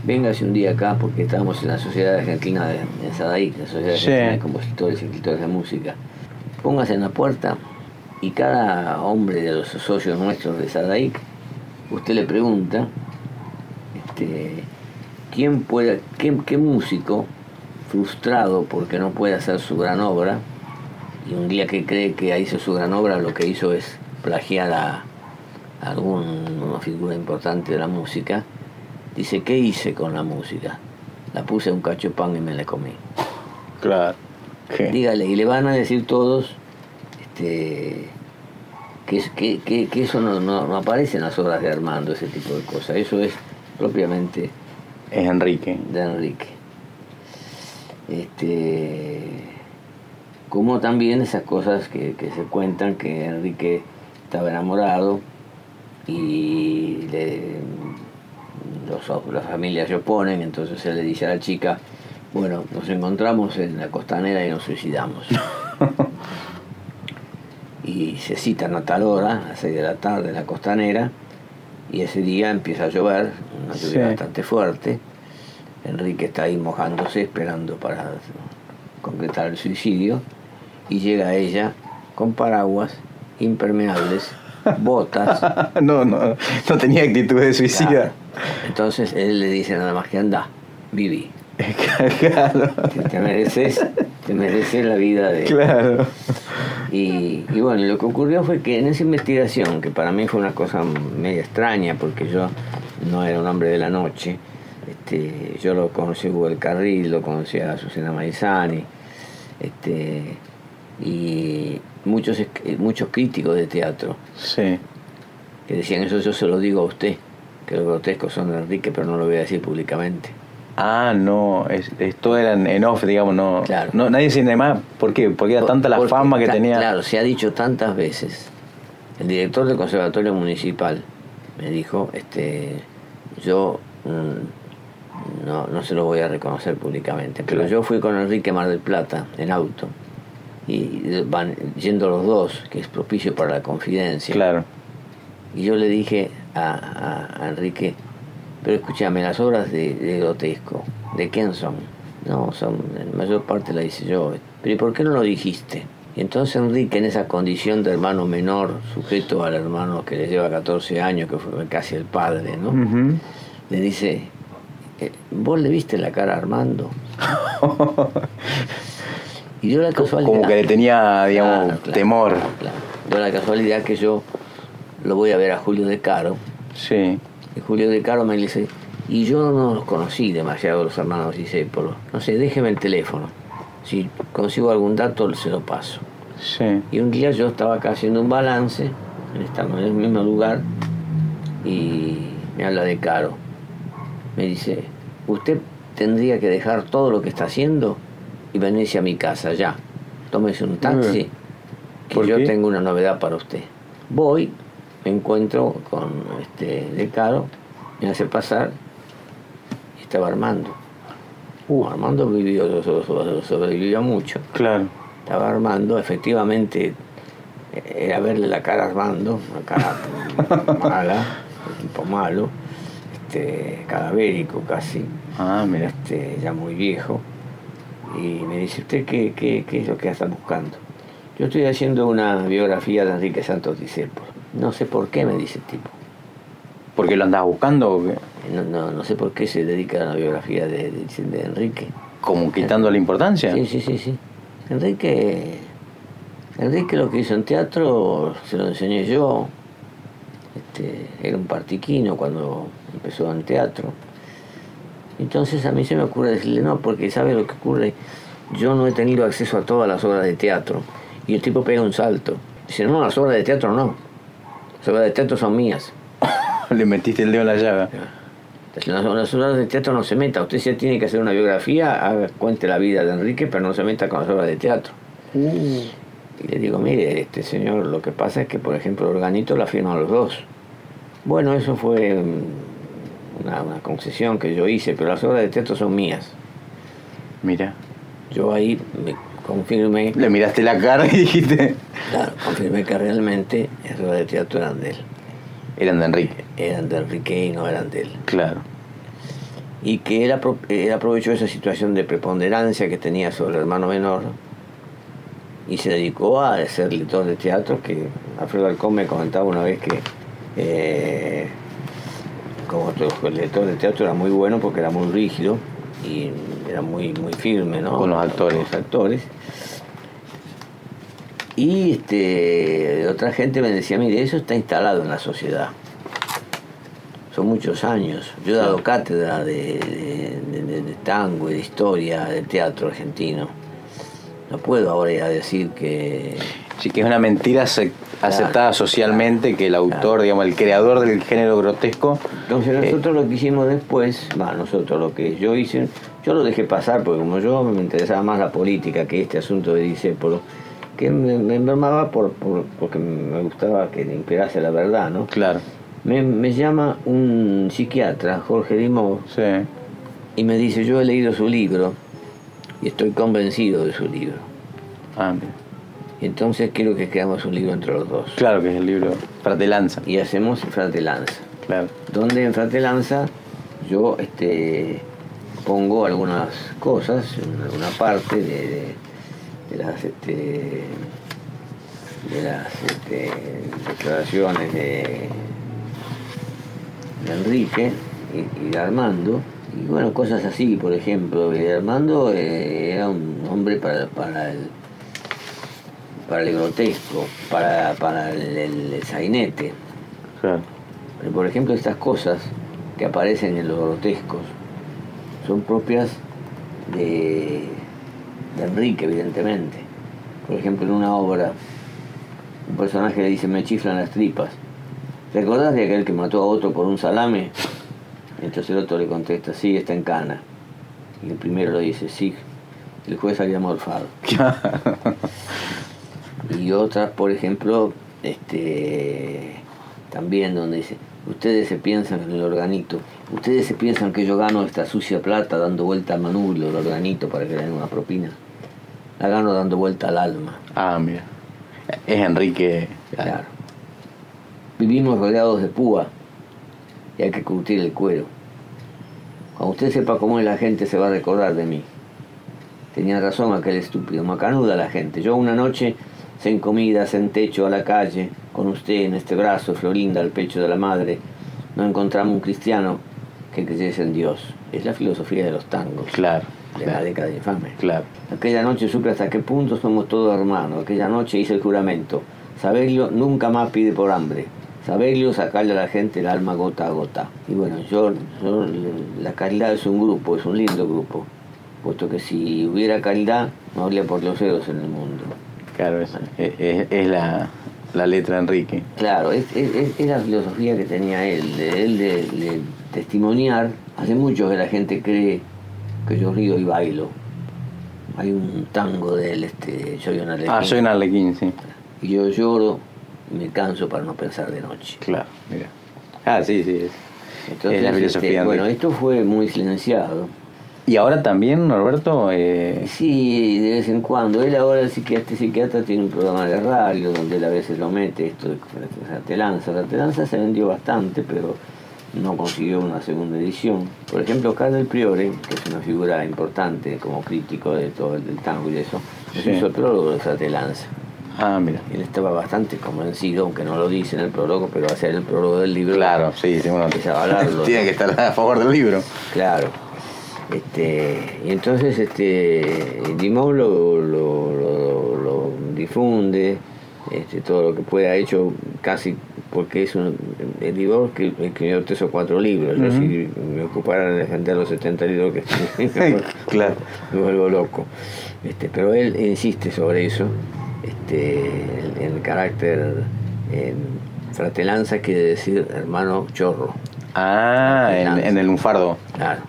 véngase un día acá porque estamos en la Sociedad Argentina de, de Sadaic, la Sociedad Argentina de Compositores y Escritores de Música. Póngase en la puerta y cada hombre de los socios nuestros de Sadaic, usted le pregunta este, quién puede, qué, qué músico frustrado porque no puede hacer su gran obra, y un día que cree que hizo su gran obra, lo que hizo es plagiar a, alguna figura importante de la música, dice, ¿qué hice con la música? La puse un cacho de pan y me la comí. Claro. Dígale, y le van a decir todos este, que, que, eso no, no, aparece en las obras de Armando, ese tipo de cosas. Eso es propiamente... Es Enrique. De Enrique. Este, como también esas cosas que, que se cuentan que Enrique estaba enamorado y los, las familias se oponen, entonces él le dice a la chica, bueno, nos encontramos en la costanera y nos suicidamos. <laughs> y se citan a tal hora, a las 6 de la tarde en la costanera, y ese día empieza a llover, una lluvia bastante fuerte. Enrique está ahí mojándose, esperando para concretar el suicidio, y llega ella con paraguas impermeables <laughs> botas. no, no, no tenía actitud de suicida. Entonces él le dice nada más que anda, viví. <laughs> Claro. Te mereces, te mereces la vida de... Claro. Y, y, bueno, lo que ocurrió fue que en esa investigación, que para mí fue una cosa media extraña, porque yo no era un hombre de la noche, este, yo lo conocí a Hugo del Carril, lo conocí a Susana Maizani, este, y muchos, muchos críticos de teatro sí. que decían eso yo se lo digo a usted, que los grotescos son de Enrique, pero no lo voy a decir públicamente. Ah, no, esto era en off, digamos, no, claro. no nadie dice más. ¿Por qué? Porque era tanta la fama que tenía. Claro, se ha dicho tantas veces. El director del Conservatorio Municipal me dijo, este, yo mm, no, no se lo voy a reconocer públicamente, pero yo fui con Enrique Mar del Plata en auto y van yendo los dos, que es propicio para la confidencia. Claro. Y yo le dije a, Enrique, pero escúchame, las obras de, de, Grotesco, ¿de quién son? No, son, en mayor parte la hice yo. Pero ¿y por qué no lo dijiste? Y entonces Enrique, en esa condición de hermano menor, sujeto al hermano que le lleva 14 años, que fue casi el padre, ¿no? Le dice, eh, ¿vos le viste la cara a Armando? <laughs> Y dio la casualidad. Como que le tenía, digamos, temor. Dio la casualidad que yo lo voy a ver a Julio de Caro. Sí. Julio de Caro me dice, y yo no los conocí demasiado los hermanos Discépolo. No sé, déjeme el teléfono. Si consigo algún dato, se lo paso. Sí. Y un día yo estaba acá haciendo un balance, estamos en el mismo lugar, y me habla de Caro. Me dice, usted tendría que dejar todo lo que está haciendo y venirse a mi casa ya. Tómese un taxi, que yo tengo una novedad para usted. Voy, encuentro con este De Caro, me hace pasar y estaba Armando. Uh, Armando vivió, so- so- sobrevivió mucho. Claro. Estaba Armando, efectivamente, era verle la cara a Armando, una cara <laughs> mala, un tipo malo, este, cadavérico casi, Ah, mira. este, ya muy viejo. Y me dice, ¿usted qué, qué, qué es lo que está buscando? Yo estoy haciendo una biografía de Enrique Santos Discépolo. No sé por qué, me dice el tipo. ¿Por qué lo andabas buscando o qué? No, no, no sé por qué se dedica a la biografía de, de- de Enrique. ¿Como quitando la importancia? Sí, sí, sí, sí. Enrique, Enrique lo que hizo en teatro se lo enseñé yo. Este, era un partiquino cuando empezó en teatro. Entonces a mí se me ocurre decirle no, porque sabe lo que ocurre. Yo no he tenido acceso a todas las obras de teatro. Y el tipo pega un salto. Dice, no, las obras de teatro no. Las obras de teatro son mías. <laughs> Le metiste el dedo en la llaga. Las, obras de teatro no se meta. Usted si tiene que hacer una biografía, haga, cuente la vida de Enrique, pero no se meta con las obras de teatro. Y le digo, mire, este señor, lo que pasa es que, por ejemplo, Organito la firman los dos. Bueno, eso fue mm, una, una concesión que yo hice, pero las obras de teatro son mías. Mira. Yo ahí me confirmé, Le miraste la cara y dijiste. claro, confirmé que realmente las obras de teatro eran de él. Eran de Enrique. Eran de Enrique y no eran de él. Claro. y que él, apro- él aprovechó esa situación de preponderancia que tenía sobre el hermano menor y se dedicó a ser lector de teatro, que Alfredo Alcón me comentaba una vez que eh, como lector de teatro era muy bueno porque era muy rígido y era muy, muy firme ¿no? Con los actores. los actores. Y este, otra gente me decía, mire, eso está instalado en la sociedad son muchos años. Yo he dado cátedra de, de- de- de tango y de historia del teatro argentino. No puedo ahora ya decir que... Sí, que es una mentira ace- aceptada socialmente que el autor, digamos, el creador del género grotesco. Entonces eh, nosotros lo que hicimos después, va, nosotros lo que yo hice, yo lo dejé pasar porque como yo me interesaba más la política que este asunto de Discépolo, que me, me enfermaba por, por- porque me gustaba que imperase la verdad, ¿no? Claro. Me, me llama un psiquiatra, Jorge Dimos, Sí. y me dice, yo he leído su libro y estoy convencido de su libro. Ah. Entonces quiero que creamos un libro entre los dos. Claro que es el libro Fratelanza. Y hacemos Fratelanza. Claro. Donde en Fratelanza yo este, pongo algunas cosas, alguna parte de, de- de las, este, de las este, declaraciones de, de Enrique y, y de Armando. Y bueno, cosas así, por ejemplo, eh, Armando eh, era un hombre para, para el para el grotesco, para, para el, el- el sainete. Claro. Pero, por ejemplo, estas cosas que aparecen en los grotescos son propias de, de Enrique, evidentemente. Por ejemplo, en una obra, un personaje le dice, me chiflan las tripas. ¿Recordás de aquel que mató a otro por un salame? Entonces el otro le contesta, sí, está en cana. Y el primero le dice, sí, el juez había morfado. <laughs> <laughs> Y otras, por ejemplo, este, también donde dice, ustedes se piensan en el organito, ustedes se piensan que yo gano esta sucia plata dando vuelta al manubrio, el organito, para que le den una propina. La gano dando vuelta al alma. Ah, mira. Es Enrique. Claro. Vivimos rodeados de púa y hay que curtir el cuero. Cuando usted sepa cómo es la gente se va a recordar de mí. Tenía razón aquel estúpido, macanuda la gente. Yo una noche, sin comida, sin techo, a la calle, con usted en este brazo, Florinda, al pecho de la madre, no encontramos un cristiano que creyese en Dios. Es la filosofía de los tangos, Claro. de la década infame. Claro. Aquella noche supe hasta qué punto somos todos hermanos. Aquella noche hice el juramento. Saberlo nunca más pide por hambre. Saberlo sacarle a la gente el alma gota a gota. Y bueno, yo, yo- la caridad es un grupo, es un lindo grupo. Puesto que si hubiera caridad, no habría por los ceros en el mundo. Claro, es, es- es la, la letra Enrique. Claro, es, es- la filosofía que tenía él, de él de, de testimoniar. Hace mucho que la gente cree que yo río y bailo. Hay un tango de él, este, soy una Ah, soy un arlequín, sí. Y yo lloro me canso para no pensar de noche. Claro, mira. Ah, sí, sí. Entonces, Es la filosofía este, bueno, esto fue muy silenciado. Y ahora también, Norberto, eh, Sí, de vez en cuando. Él ahora, el psiquiatra, psiquiatra, tiene un programa de radio donde él a veces lo mete, esto de la telanza. La telanza se vendió bastante, pero no consiguió una segunda edición. Por ejemplo, Carl del Priore, que es una figura importante como crítico de todo el del tango y eso, nos Sí. hizo el prólogo de esa telanza. ah, mira. Él estaba bastante convencido, aunque no lo dice en el prólogo, pero va a ser el prólogo del libro. Claro, sí, sí, uno Empieza a hablarlo. <laughs> tiene que estar a favor del libro. Claro. Este, y entonces este, Dimov lo, lo, lo- lo difunde, este, todo lo que puede, ha hecho casi, porque es un. El que escribió tres o cuatro libros, yo si me ocupara de defender los 70 libros que <laughs> escribió, <laughs> Claro. me vuelvo loco. Este, pero él insiste sobre eso, este, el, el carácter. eh, fratelanza quiere decir hermano chorro, Ah, en, en el lunfardo. claro.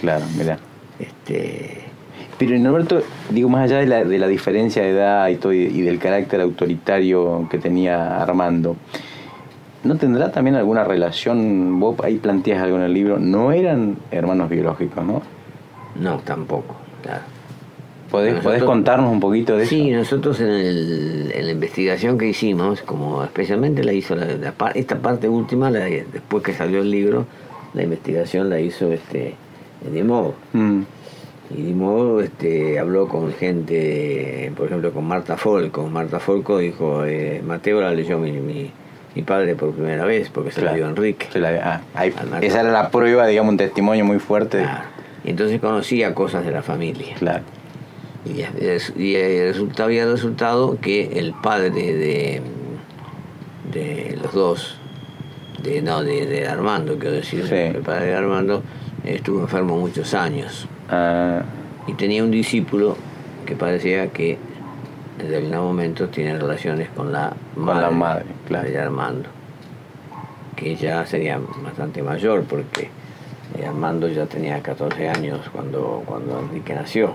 Claro, mira. Este, Pero Norberto, digo, más allá de la, de la diferencia de edad y, todo, y, y del carácter autoritario que tenía Armando, ¿no tendrá también alguna relación? Vos ahí planteas algo en el libro, no eran hermanos biológicos, ¿no? no, tampoco, claro. ¿Podés, Nosotros- podés contarnos un poquito de Sí, eso? nosotros en, el- en la investigación que hicimos, como especialmente la hizo la, la par- esta parte última, la- después que salió el libro, la investigación la hizo este Dimov. Mm, Y Dimov este, habló con gente, por ejemplo, con Marta Folco. Marta Folco dijo, eh, Mateo la leyó mi, mi, mi padre por primera vez, porque se la dio Enrique. Se la- ah, ahí- esa era la prueba, digamos, un testimonio muy fuerte. de- Claro. Y entonces conocía cosas de la familia. Claro. Y, y el resultado, había resultado que el padre de, de los dos, de, no, de, de Armando, quiero decir, Sí. el padre de Armando estuvo enfermo muchos años Ah, y tenía un discípulo que parecía que en determinados momentos tiene relaciones con la Con madre, la madre, claro. de Armando, que ya sería bastante mayor porque eh, Armando ya tenía 14 años cuando, cuando Enrique nació.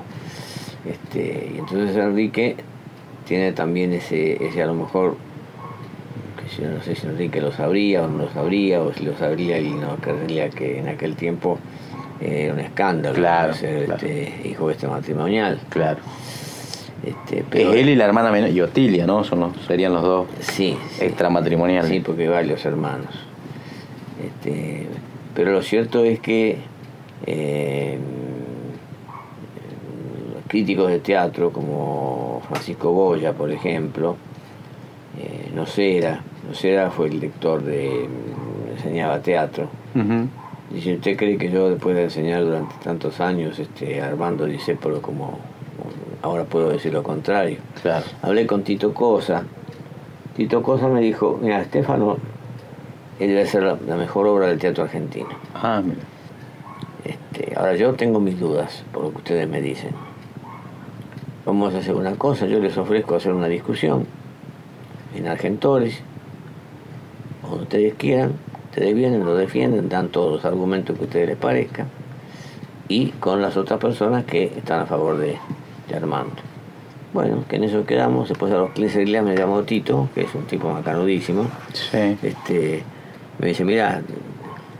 Este, y entonces Enrique tiene también ese, ese a lo mejor, que yo no sé si Enrique lo sabría o no lo sabría, o si lo sabría y no creería que en aquel tiempo era un escándalo Claro, ser claro. este, hijo este matrimonial. claro. Este, pero, es él y la hermana menor, y Otilia, ¿no? Son los, serían los dos Sí, sí. extramatrimoniales. Sí, porque hay varios hermanos. Este, pero lo cierto es que eh, los críticos de teatro, como Francisco Goya, por ejemplo, eh, Nocera, Nocera fue el lector de. enseñaba teatro. Dice, ¿usted cree que yo después de enseñar durante tantos años este, Armando Discépolo como ahora puedo decir lo contrario? Claro. Hablé con Tito Cosa. Tito Cosa me dijo, mira, Estefano, él debe ser la, la mejor obra del teatro argentino. Ah, mira. Este, ahora yo tengo mis dudas, por lo que ustedes me dicen. Vamos a hacer una cosa, yo les ofrezco hacer una discusión en Argentores, o ustedes quieran, ustedes vienen, lo defienden, dan todos los argumentos que a ustedes les parezcan, y con las otras personas que están a favor de, de Armando. Bueno, que en eso quedamos, después a los 15 días me llamó Tito, que es un tipo macanudísimo, Sí. este, me dice, mira,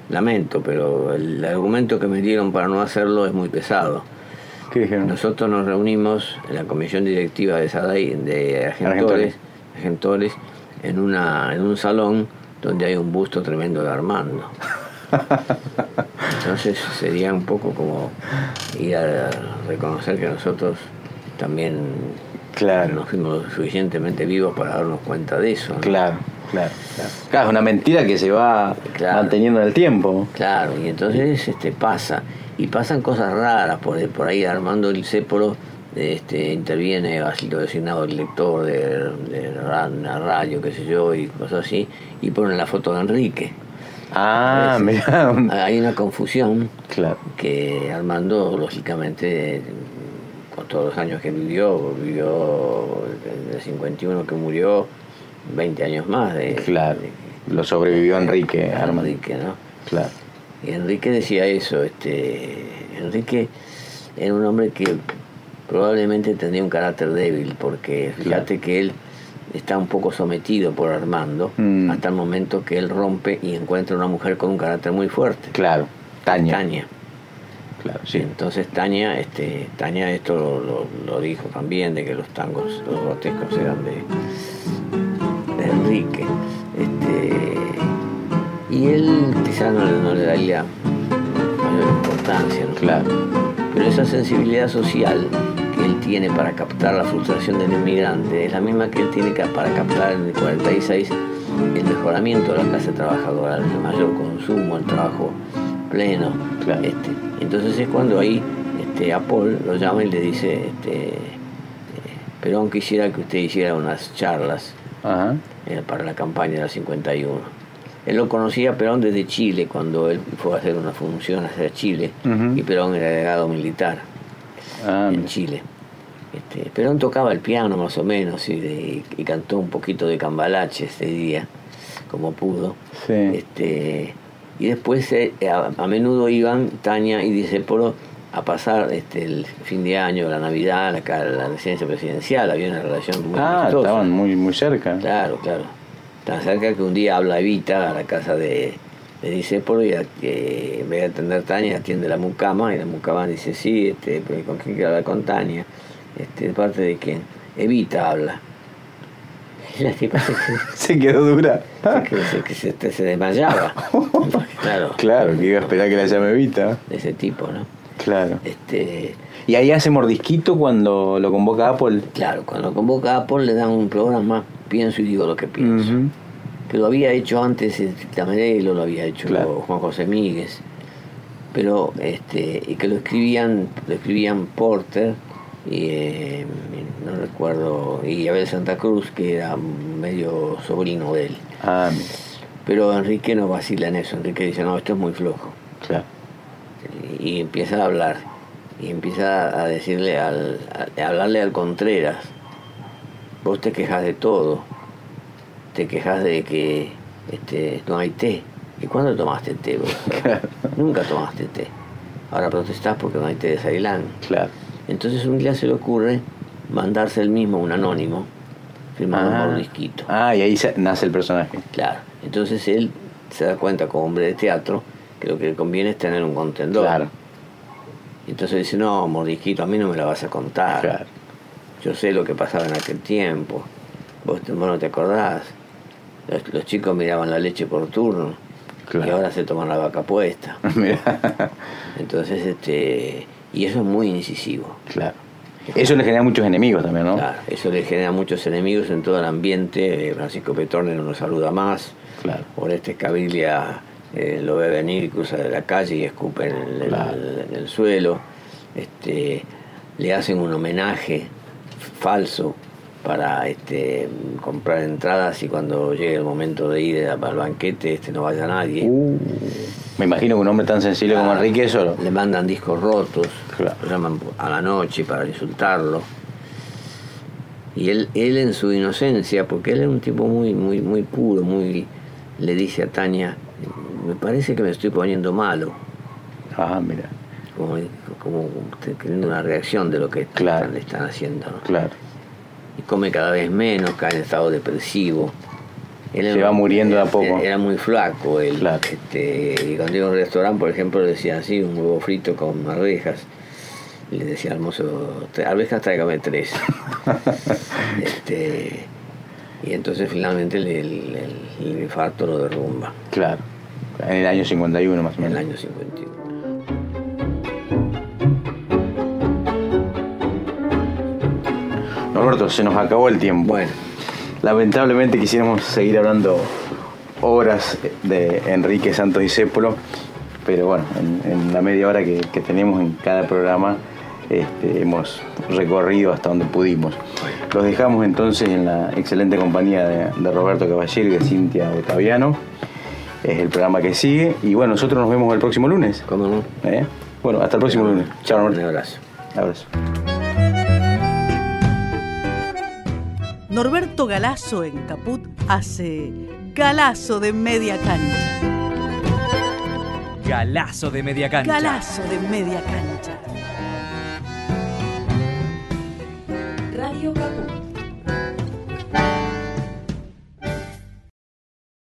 lamento, pero el argumento que me dieron para no hacerlo es muy pesado. ¿Qué dijeron? Nosotros nos reunimos en la comisión directiva de Sadai, de Argentores, Argentores en, una, en un salón donde hay un busto tremendo de Armando. <laughs> Entonces sería un poco como ir a reconocer que nosotros también Claro. no fuimos suficientemente vivos para darnos cuenta de eso. ¿no? Claro, claro, claro. Claro, es una mentira que se va Claro. manteniendo en el tiempo. Claro, y entonces este pasa, y pasan cosas raras, por, por ahí Armando el Cépolo este, interviene, ha sido designado el lector de, de una radio, qué sé yo, y cosas así, y ponen la foto de Enrique. Ah, mira. Hay una confusión Claro. que Armando, lógicamente, con todos los años que vivió, vivió desde el 51 que murió, 20 años más de, Claro. de- Lo sobrevivió Enrique, Armando. Enrique, ¿no? Claro. Y Enrique decía eso, este, Enrique era un hombre que probablemente tenía un carácter débil, porque fíjate que él está un poco sometido por Armando Mm. hasta el momento que él rompe y encuentra una mujer con un carácter muy fuerte. Claro, Tania. Tania. Claro, sí. Entonces Tania, este, Tania esto lo, lo- lo dijo también, de que los tangos, los grotescos eran de, de Enrique. Este, y él quizás no, le- no le daría mayor importancia, ¿no? Claro. Pero esa sensibilidad social que él tiene para captar la frustración del inmigrante es la misma que él tiene para captar en el 46 el mejoramiento de la clase trabajadora, el mayor consumo, el trabajo pleno. Claro. Este, entonces es cuando ahí este, a Paul lo llama y le dice, este, eh, Perón quisiera que usted hiciera unas charlas Ajá. eh, para la campaña del 51. Él lo conocía a Perón desde Chile, cuando él fue a hacer una función hacia Chile, y Perón era delegado militar Ah, en mira. Chile. Este, Perón tocaba el piano más o menos y, de- y cantó un poquito de cambalache ese día, como pudo. Sí. Este, y después eh, a, a menudo iban Tania y Disépolo a pasar este, el fin de año, la Navidad, la, la residencia presidencial, había una relación muy Ah, amistosa. estaban muy, muy cerca. Claro, claro. Tan cerca que un día habla Evita a la casa de, de Disépolo y a- que en vez de atender Tania atiende la mucama y la mucama dice, sí, este, ¿con quién quiere hablar con Tania? Este, ¿De parte de quién? Evita habla. Y <laughs> la tipa se, <laughs> Se quedó dura. se, se- que se, se- se desmayaba. <laughs> claro, Claro, que iba a esperar que la llame Vita. de ese tipo, ¿no? Claro. Este, Y ahí hace mordisquito cuando lo convoca Apple. claro, cuando convoca a Apple le dan un programa, pienso y digo lo que pienso. Ujú. que lo había hecho antes el Tamerelo, lo había hecho Claro. Juan José Míguez, pero este, y que lo escribían, lo escribían Porter y eh, no recuerdo, y Abel Santa Cruz, que era medio sobrino de él. Ah, mira. Pero Enrique no vacila en eso, Enrique dice, no, esto es muy flojo. Claro. Y empieza a hablar, y empieza a decirle al, a hablarle al Contreras, vos te quejas de todo, te quejas de que este, no hay té. ¿Y cuándo tomaste té vos? <laughs> Nunca tomaste té. Ahora protestás porque no hay té de Ceilán. Claro. Entonces un día se le ocurre mandarse él mismo un anónimo, firmado Ah. por disquito. Ah, y ahí se- nace el personaje. Claro. Entonces él se da cuenta como hombre de teatro que lo que le conviene es tener un contendor. Claro. Entonces dice, no, mordisquito, a mí no me la vas a contar. Claro. Yo sé lo que pasaba en aquel tiempo. Vos, vos no te acordás. Los, los chicos miraban la leche por turno. Claro. Y ahora se toman la vaca puesta. <laughs> Entonces, este... Y eso es muy incisivo. Claro. Eso le genera muchos enemigos también, ¿no? Claro, eso le genera muchos enemigos en todo el ambiente. Eh, Francisco Petorne no nos saluda más. Claro. Oreste Escabiglia eh, lo ve venir cruza de la calle y escupe en el, Claro. en el suelo. Este, le hacen un homenaje falso para este, comprar entradas y cuando llegue el momento de ir al banquete este, no vaya nadie. Uh, me imagino que un hombre tan sensible como Enrique eso. Le mandan discos rotos, Claro. lo llaman a la noche para insultarlo. Y él, él en su inocencia, porque él es un tipo muy, muy, muy puro, muy le dice a Tania, me parece que me estoy poniendo malo, Ah, mira. como, como teniendo una reacción de lo que Claro. están- haciendo. ¿no? Claro. Y come cada vez menos, cae en estado depresivo. Él Se va muriendo de a poco. Era muy flaco él. Claro. Este, y cuando iba a un restaurante, por ejemplo, le decía así, un huevo frito con arvejas. Y le decía al mozo, "Tre- arvejas tráigame tres. <laughs> este, y entonces finalmente el, el- el- infarto lo derrumba Claro. En el año 51 más o en el menos. año 51. Norberto, se nos acabó el tiempo. Bueno, Lamentablemente quisiéramos seguir hablando horas de Enrique Santos Discépolo, pero bueno, en, en la media hora que, que tenemos en cada programa este, hemos recorrido hasta donde pudimos. Los dejamos entonces en la excelente compañía de, de Roberto Caballero y de Cintia Otaviano. Es el programa que sigue y bueno, nosotros nos vemos el próximo lunes. ¿cómo no? ¿eh? Bueno, hasta el próximo lunes. Chao, Un abrazo. Abrazo. Norberto Galazo en Caput hace Galazo de media cancha. Galazo de media cancha. Galazo de media cancha. Radio Caput.